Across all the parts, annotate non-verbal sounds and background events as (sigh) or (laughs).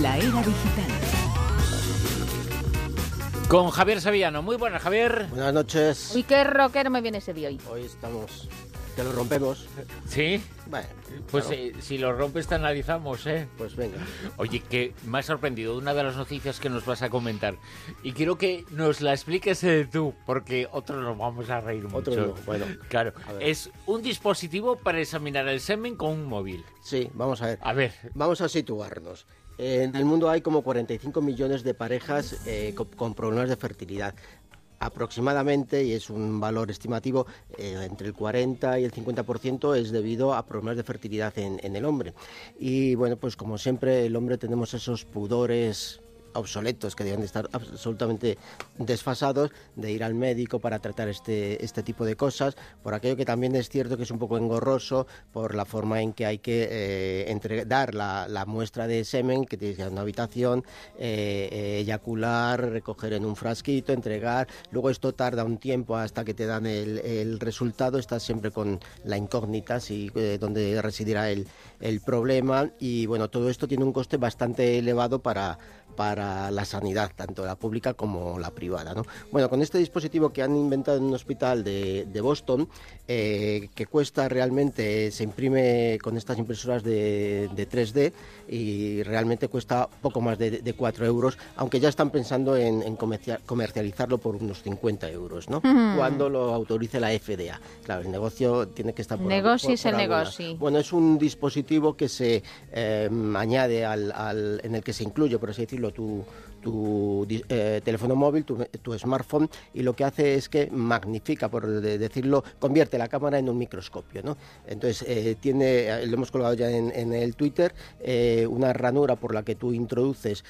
La era digital. Con Javier Sevillano. Muy buenas, Javier. Buenas noches. Uy, qué rockero me viene ese día hoy. Hoy estamos. Que lo rompemos. ¿Sí? Bueno, Pues claro, eh, si lo rompes te analizamos, ¿eh? pues venga. Oye, que me ha sorprendido una de las noticias que nos vas a comentar. Y quiero que nos la expliques eh, tú, porque otros nos vamos a reír mucho. Otros no, bueno. Claro, es un dispositivo para examinar el semen con un móvil. Sí, vamos a ver. A ver, Vamos a situarnos. En el mundo hay como 45 millones de parejas eh, co- con, problemas de fertilidad. Aproximadamente, y es un valor estimativo, eh, entre el 40 y el 50% es debido a problemas de fertilidad en el hombre. Y bueno, pues como siempre, el hombre tenemos esos pudores obsoletos que deben de estar absolutamente desfasados de ir al médico para tratar este, este tipo de cosas, por aquello que también es cierto que es un poco engorroso por la forma en que hay que eh, entre- dar la, muestra de semen que tienes que ir a una habitación, eh, eh, eyacular, recoger en un frasquito, entregar, luego esto tarda un tiempo hasta que te dan el, resultado, estás siempre con la incógnita, si, eh, dónde residirá el, el problema y bueno, todo esto tiene un coste bastante elevado para para la sanidad, tanto la pública como la privada. ¿no? Bueno, con este dispositivo que han inventado en un hospital de, de Boston, eh, que cuesta realmente, se imprime con estas impresoras de, de 3D y realmente cuesta poco más de, de 4 euros, aunque ya están pensando en, en comercia- comercializarlo por unos 50 euros, ¿no? Cuando lo autorice la FDA. Claro, el negocio tiene que estar por Negoci por- es el por alguna. negoci. Bueno, es un dispositivo que se eh, añade al, al- en el que se incluye, por así decirlo, tu, tu eh, teléfono móvil, tu, smartphone, y lo que hace es que magnifica, por de- decirlo, convierte la cámara en un microscopio, ¿no? Entonces, eh, tiene, eh, lo hemos colgado ya en, el Twitter, una ranura por la que tú introduces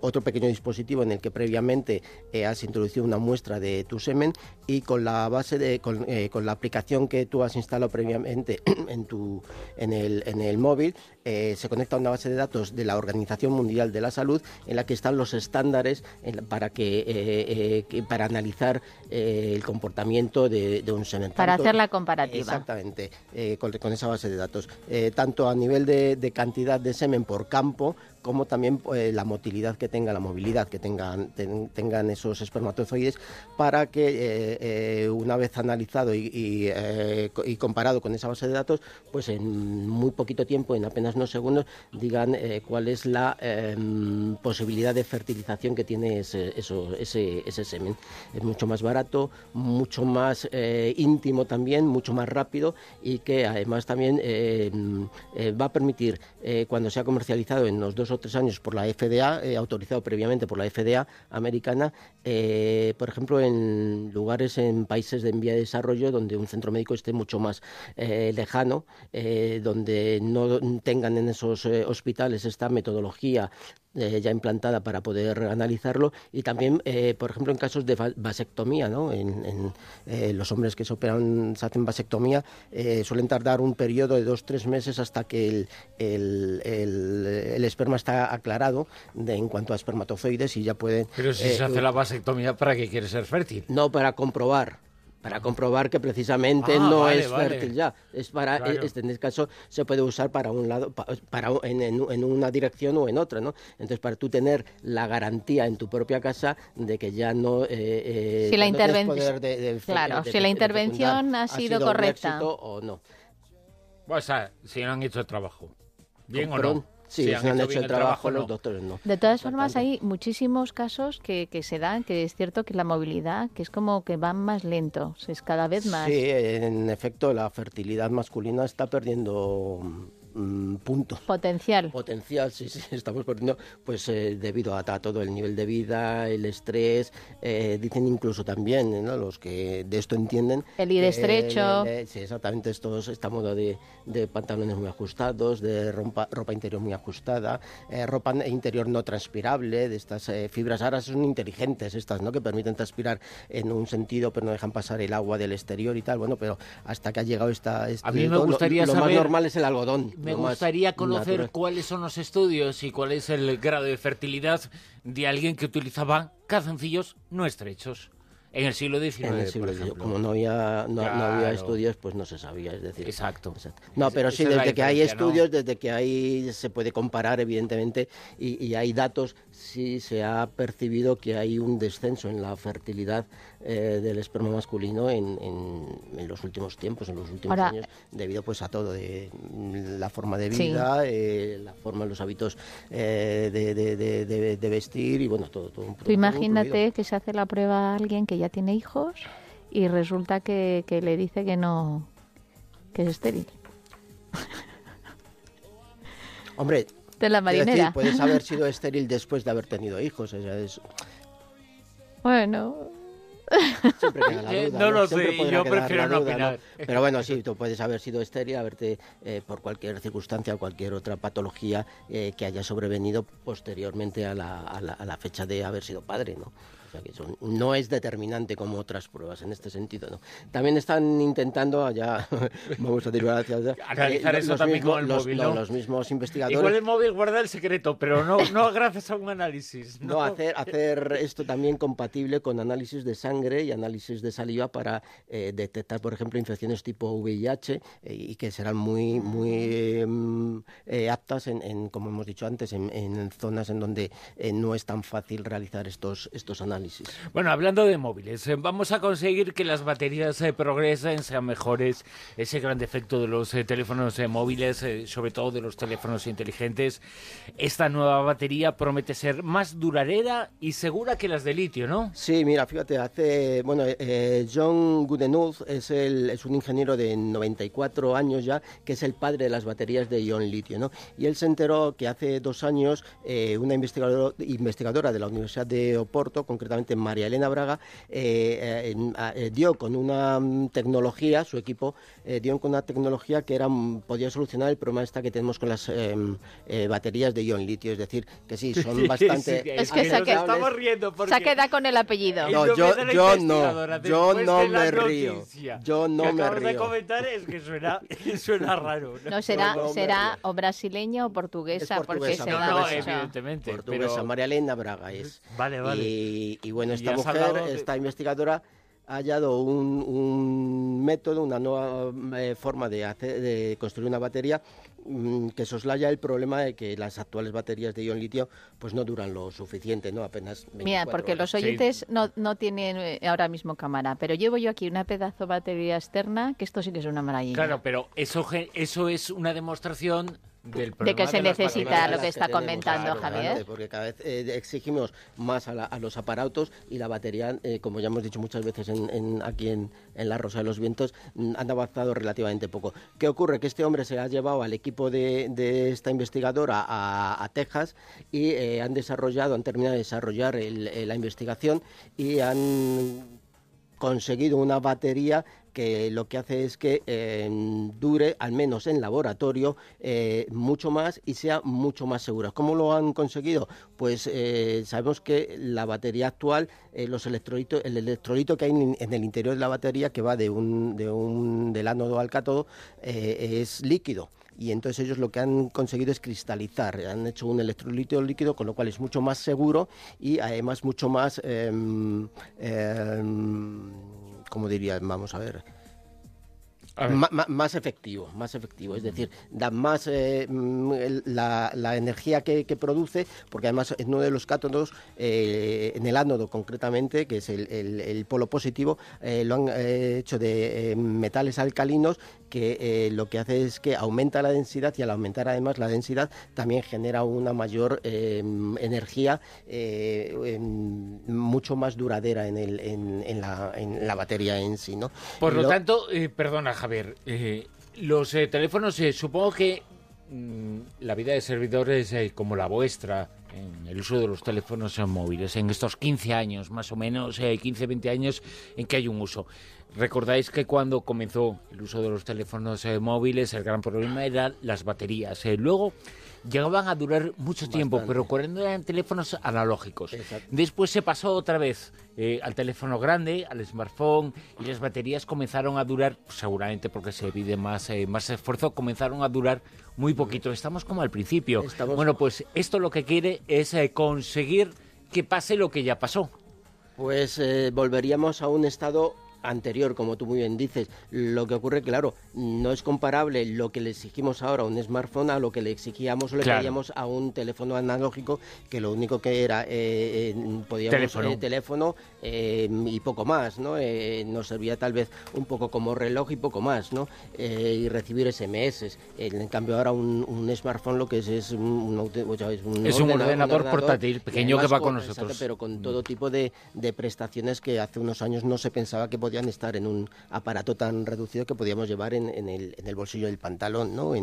otro pequeño dispositivo en el que previamente has introducido una muestra de tu semen y con la base de, con, con la aplicación que tú has instalado previamente (clears throat) en tu en el, en el móvil se conecta a una base de datos de la Organización Mundial de la Salud en la que están los estándares en para que, eh, eh, que- para analizar eh, el comportamiento de, de un semen. Para Tanto- hacer la comparativa. Exactamente, con, con esa base de datos, tanto a nivel de, de cantidad de semen por campo como también eh, la motilidad que tenga, la movilidad que tengan, ten- tengan esos espermatozoides para que eh, eh, una vez analizado y, y, co- y comparado con esa base de datos, pues en muy poquito tiempo, en apenas unos segundos, digan cuál es la em, posibilidad de fertilización que tiene ese, ese, semen. Es mucho más barato, mucho más íntimo también, mucho más rápido y que además también eh, va a permitir, cuando sea comercializado en unos dos o tres años por la FDA, eh, autorizado previamente por la FDA americana, eh, por ejemplo, en lugares en países de vía de desarrollo donde un centro médico esté mucho más eh, lejano, eh, donde no tengan en esos eh, hospitales esta metodología eh, ya implantada para poder analizarlo y también, eh, por ejemplo, en casos de va- vasectomía, ¿no? En, en, eh, los hombres que se operan, se hacen vasectomía, suelen tardar un periodo de dos, tres meses hasta que el, el, el- el esperma está aclarado de- en cuanto a espermatozoides y ya pueden... pero si eh, se hace la vasectomía, ¿para qué quiere ser fértil? no, para comprobar. Para comprobar que precisamente Ah, no vale, es vale. fértil ya. Es para, Claro. este, en este caso se puede usar para un lado, pa- para, en, en- en una dirección o en otra, ¿no? Entonces, para tú tener la garantía en tu propia casa de que ya no. eh, eh, Si la no tienes interven- poder de- de- Claro, de- si la intervención ha sido un correcta. éxito o no. O sea, si no han hecho el trabajo. ¿Bien o no? Sí, Si se han hecho el trabajo, los no. doctores no. De todas formas, hay muchísimos casos que, que se dan, que es cierto que la movilidad, que es como que van más lento, es cada vez más. Sí, en efecto, la fertilidad masculina está perdiendo mm, puntos. Potencial. potencial, sí, sí, (laughs) estamos perdiendo, pues eh, debido a, a todo el nivel de vida, el estrés, eh, dicen incluso también, ¿no? los que de esto entienden. El ir estrecho. sí, exactamente, estos, esta moda de, de pantalones muy ajustados, de rompa- ropa interior muy ajustada, eh, ropa interior no transpirable, de estas eh, fibras, ahora son inteligentes estas, ¿no? Que permiten transpirar en un sentido, pero no dejan pasar el agua del exterior y tal, bueno, pero hasta que ha llegado esta... este- A mí me lo- gustaría lo, más saber- normal es el algodón. Me gustaría conocer natural. cuáles son los estudios y cuál es el grado de fertilidad de alguien que utilizaba calzoncillos no estrechos. En el siglo XIX, en el siglo por XIX. ejemplo. Como no había, no, no había estudios, pues no se sabía, es decir. Exacto. No, pero sí, desde que hay estudios, desde que hay se puede comparar, evidentemente, y, y hay datos, sí se ha percibido que hay un descenso en la fertilidad eh, del esperma masculino en, en- en los últimos tiempos, en los últimos Ahora- años, debido pues a todo, de mm, la forma de Sí. vida, eh, la forma, los hábitos eh, de, de- de- de- de vestir y bueno, todo. todo, imagínate que se hace la prueba a alguien que ya tiene hijos y resulta que, que le dice que no, que es estéril. Hombre, De la decir, marinera. puedes haber sido estéril después de haber tenido hijos, o sea, es- Bueno, Siempre queda la Eh, duda, no lo sé, yo prefiero no duda, opinar. Pero bueno, sí, tú puedes haber sido estéril, haberte eh, por cualquier circunstancia o cualquier otra patología eh, que haya sobrevenido posteriormente a la, a, la, a la fecha de haber sido padre, ¿no? O sea que eso no es determinante como otras pruebas en este sentido, ¿no? También están intentando, allá (laughs) vamos a tirar hacia allá, Analizar eso los también mismos- con el los- móvil, no, ¿no? los mismos investigadores Igual el móvil guarda el secreto, pero no, no (laughs) gracias a un análisis. No, hacer, hacer esto también compatible con análisis de sangre y análisis de saliva para eh, detectar, por ejemplo, infecciones tipo VIH eh, y que serán muy, muy mm, eh, aptas, en, en, como hemos dicho antes, en, en zonas en donde eh, no es tan fácil realizar estos, estos análisis. Bueno, hablando de móviles, eh, vamos a conseguir que las baterías eh, progresen, sean mejores. Ese gran defecto de los eh, teléfonos móviles, sobre todo de los teléfonos inteligentes. Esta nueva batería promete ser más duradera y segura que las de litio, ¿no? Sí, mira, fíjate, hace, bueno, eh, John Goodenouth es, el, es un ingeniero de 94 años ya, que es el padre de las baterías de ion litio, ¿no? Y él se enteró que hace dos años eh, una investigador- investigadora de la Universidad de Oporto, concretamente María Elena Braga, eh, eh, eh, dio con una mm, tecnología, su equipo eh, dio con una tecnología que era mm, podía solucionar el problema esta que tenemos con las em, eh, baterías de ion litio, es decir, que sí, (laughs) son bastante... Sí, Es que se estamos riendo porque... se ha quedado con el apellido. No, yo- yo no, yo no me río, yo no que me acabas de río. comentar es que suena, (laughs) (laughs) suena raro. No será, no, no, será o brasileña o portuguesa, Es porque portuguesa, se No, da no, evidentemente. portuguesa, pero- María Elena Braga es. Vale, vale. Y, y bueno, esta mujer, de- esta investigadora, ha hallado un, un método, una nueva eh, forma de, hacer, de construir una batería mm, que soslaya el problema de que las actuales baterías de ion litio pues no duran lo suficiente, ¿no? Apenas 24 Mira, porque los oyentes no, no tienen eh, ahora mismo cámara, pero llevo yo aquí una pedazo de batería externa, que esto sí que es una maravilla. Claro, pero eso, eso es una demostración del De que se necesita lo que está comentando claro, Javier. claro, Porque cada vez eh, exigimos más a, la- a los aparatos y la batería, eh, como ya hemos dicho muchas veces en- en- aquí en, en La Rosa de los Vientos, mm, han avanzado relativamente poco. ¿Qué ocurre? Que este hombre se ha llevado al equipo de, de esta investigadora a, a Texas y eh, han desarrollado, han terminado de desarrollar el- eh, la investigación y han conseguido una batería que lo que hace es que eh, dure, al menos en laboratorio, eh, mucho más y sea mucho más segura. ¿Cómo lo han conseguido? Pues eh, sabemos que la batería actual, eh, los electrolitos, el electrolito que hay en, el interior de la batería, que va de un, de un del ánodo al cátodo, es líquido y entonces ellos lo que han conseguido es cristalizar, han hecho un electrolito líquido, con lo cual es mucho más seguro y además mucho más, em, em, ¿cómo diría? Vamos a ver. Más efectivo, más efectivo, es decir, da más eh, mm, la, la energía que, que produce, porque además en uno de los cátodos, eh, en el ánodo concretamente, que es el, el- el polo positivo, eh, lo han hecho de metales alcalinos que lo que hace es que aumenta la densidad y al aumentar además la densidad también genera una mayor energía mucho más duradera en, el, en, en la, en la batería en sí, ¿no? Por lo lo- tanto, perdona Javier, eh, los eh, teléfonos, eh, supongo que mm, la vida de servidores eh, como la vuestra, en el uso de los teléfonos eh, móviles, en estos 15 años, más o menos, eh, 15, 20 años en que hay un uso. Recordáis que cuando comenzó el uso de los teléfonos eh, móviles, el gran problema eran las baterías. Eh, luego llegaban a durar mucho tiempo, pero cuando eran teléfonos analógicos. Exacto. Después se pasó otra vez eh, al teléfono grande, al smartphone, y las baterías comenzaron a durar, pues, seguramente porque se pide más, eh, más esfuerzo, comenzaron a durar muy poquito. Estamos como al principio. Estamos- Bueno, pues esto lo que quiere es eh, conseguir que pase lo que ya pasó. Pues eh, volveríamos a un estado anterior, como tú muy bien dices. Lo que ocurre, claro, no es comparable lo que le exigimos ahora a un smartphone a lo que le exigíamos o le pedíamos a un teléfono analógico, que lo único que era, eh, eh podíamos teléfono, eh, teléfono eh, y poco más, ¿no? nos servía tal vez un poco como reloj y poco más, ¿no? y recibir SMS. En cambio ahora un, smartphone lo que es es un, es un ordenador, portátil pequeño que va con nosotros. pero con todo tipo de, de prestaciones que hace unos años no se pensaba que podían estar en un aparato tan reducido que podíamos llevar en, el, en el, bolsillo del pantalón, ¿no?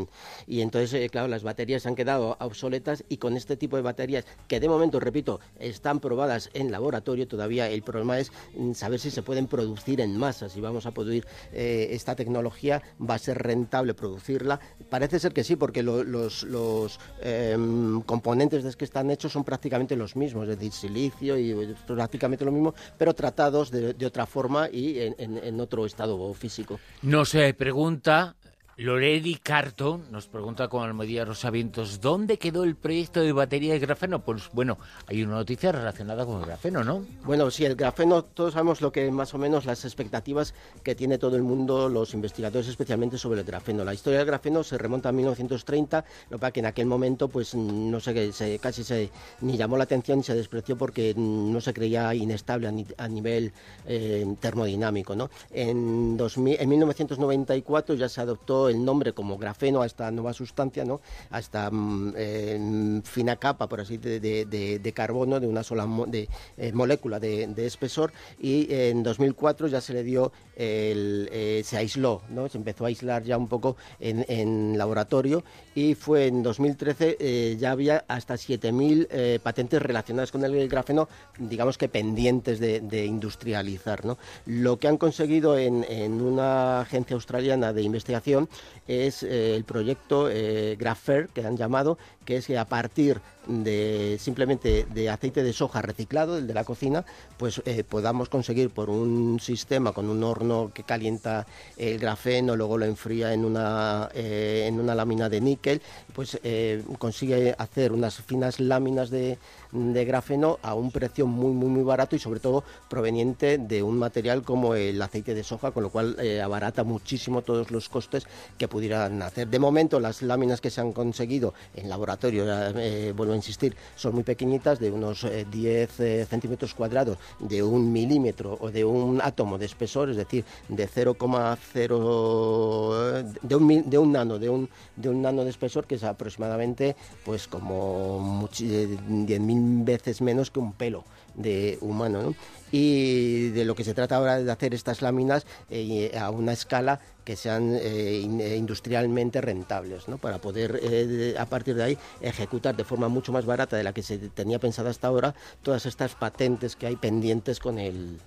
y entonces, eh, claro, las baterías han quedado obsoletas y con este tipo de baterías, que de momento, repito, están probadas en laboratorio, todavía el problema es mm, saber si se pueden producir en masa, si vamos a poder, eh, esta tecnología va a ser rentable producirla. Parece ser que sí, porque los, los em, componentes de que están hechos son prácticamente los mismos, es decir, silicio y eh, prácticamente lo mismo, pero tratados de, de otra forma y en, otro estado físico. No se pregunta Loredi Carton nos pregunta con Almodía Rosavientos, ¿dónde quedó el proyecto de batería de grafeno? Pues bueno, hay una noticia relacionada con el grafeno, ¿no? Bueno, sí, el grafeno, todos sabemos lo que más o menos las expectativas que tiene todo el mundo, los investigadores especialmente sobre el grafeno. La historia del grafeno se remonta a 1930, lo que en aquel momento pues no sé, se, casi se ni llamó la atención ni se despreció porque no se creía inestable a, nivel eh, termodinámico, ¿no? En, 2000, en 1994 ya se adoptó el nombre como grafeno a esta nueva sustancia, ¿no? a esta mm, fina capa, por así de, de, carbono de una sola de, eh, molécula de, espesor y en 2004 ya se le dio, el, eh, se aisló, ¿no? se empezó a aislar ya un poco en, laboratorio y fue en 2013 eh, ya había hasta 7.000 patentes relacionadas con el grafeno, digamos que pendientes de, industrializar. ¿no? Lo que han conseguido en, en una agencia australiana de investigación es eh, el proyecto eh, Grapher, que han llamado, que es que a partir de simplemente de aceite de soja reciclado, el de la cocina, pues eh, podamos conseguir por un sistema con un horno que calienta el grafeno, luego lo enfría en una, en una lámina de níquel, pues consigue hacer unas finas láminas de, de grafeno a un precio muy, muy, muy barato y sobre todo proveniente de un material como el aceite de soja, con lo cual eh, abarata muchísimo todos los costes que pudieran hacer. De momento, las láminas que se han conseguido en laboratorio, eh, insistir, son muy pequeñitas, de unos 10 eh, centímetros cuadrados, de un milímetro o de un átomo de espesor, es decir, de 0,0 de un, de un nano, de un, de un nano de espesor que es aproximadamente pues como 10.000 veces menos que un pelo de humano. ¿no? Y de lo que se trata ahora de hacer estas láminas eh, a una escala que sean eh, eh, industrialmente rentables, ¿no? para poder a partir de ahí ejecutar de forma mucho más barata de la que se tenía pensada hasta ahora todas estas patentes que hay pendientes con el,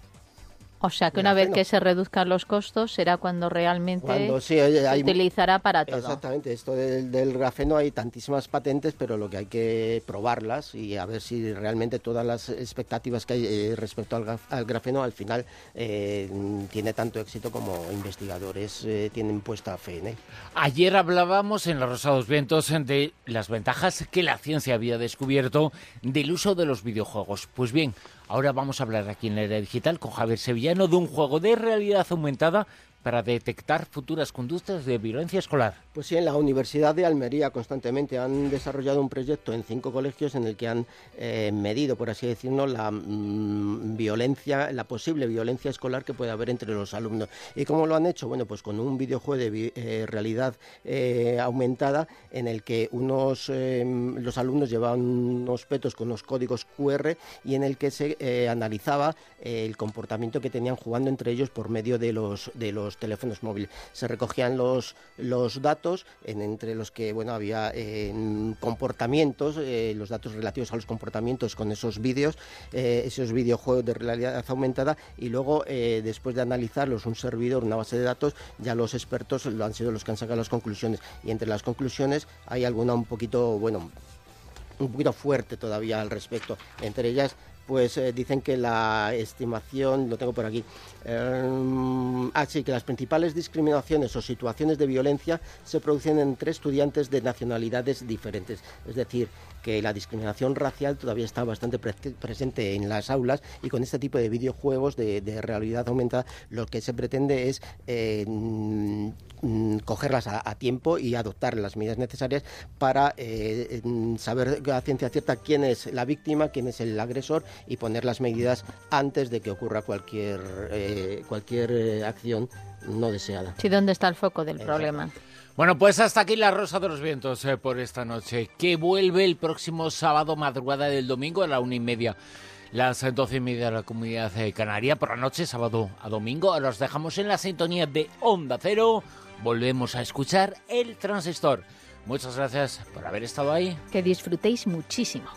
o sea que una vez que se reduzcan los costos será cuando realmente se utilizará para todo. Exactamente, esto del, grafeno hay tantísimas patentes, pero lo que hay que probarlas y a ver si realmente todas las expectativas que hay eh, respecto al, grafeno al final eh, tiene tanto éxito como investigadores eh, tienen puesta fe en él. Ayer hablábamos en los Rosados Vientos de las ventajas que la ciencia había descubierto del uso de los videojuegos. Pues bien, Ahora vamos a hablar aquí en la era digital con Javier Sevillano de un juego de realidad aumentada para detectar futuras conductas de violencia escolar. Pues sí, en la Universidad de Almería constantemente han desarrollado un proyecto en cinco colegios en el que han eh, medido, por así decirlo, la mm, violencia, la posible violencia escolar que puede haber entre los alumnos. ¿Y cómo lo han hecho? Bueno, pues con un videojuego de eh, realidad eh, aumentada en el que unos los alumnos llevaban unos petos con unos códigos QR y en el que se analizaba el comportamiento que tenían jugando entre ellos por medio de los de los teléfonos móviles. Se recogían los, los datos, en, entre los que bueno había comportamientos, eh, los datos relativos a los comportamientos con esos vídeos, eh, esos videojuegos de realidad aumentada, y luego, eh, después de analizarlos, un servidor, una base de datos, ya los expertos lo han sido los que han sacado las conclusiones. Y entre las conclusiones hay alguna un poquito, bueno, un poquito fuerte todavía al respecto. Entre ellas, pues eh, dicen que la estimación, lo tengo por aquí, eh, ah, que las principales discriminaciones o situaciones de violencia se producen entre estudiantes de nacionalidades diferentes. Es decir, que la discriminación racial todavía está bastante presente en las aulas y con este tipo de videojuegos de, realidad aumentada lo que se pretende es eh, mm, cogerlas a, tiempo y adoptar las medidas necesarias para eh, saber a ciencia cierta quién es la víctima, quién es el agresor y poner las medidas antes de que ocurra cualquier, eh, cualquier acción no deseada. Sí, ¿dónde está el foco del problema? Bueno, pues hasta aquí la Rosa de los Vientos eh, por esta noche, que vuelve el próximo sábado, madrugada del domingo, a la una y media, las doce y media de la comunidad de Canaria, por la noche, sábado a domingo. Ahora os dejamos en la sintonía de Onda Cero. Volvemos a escuchar el transistor. Muchas gracias por haber estado ahí. Que disfrutéis muchísimo.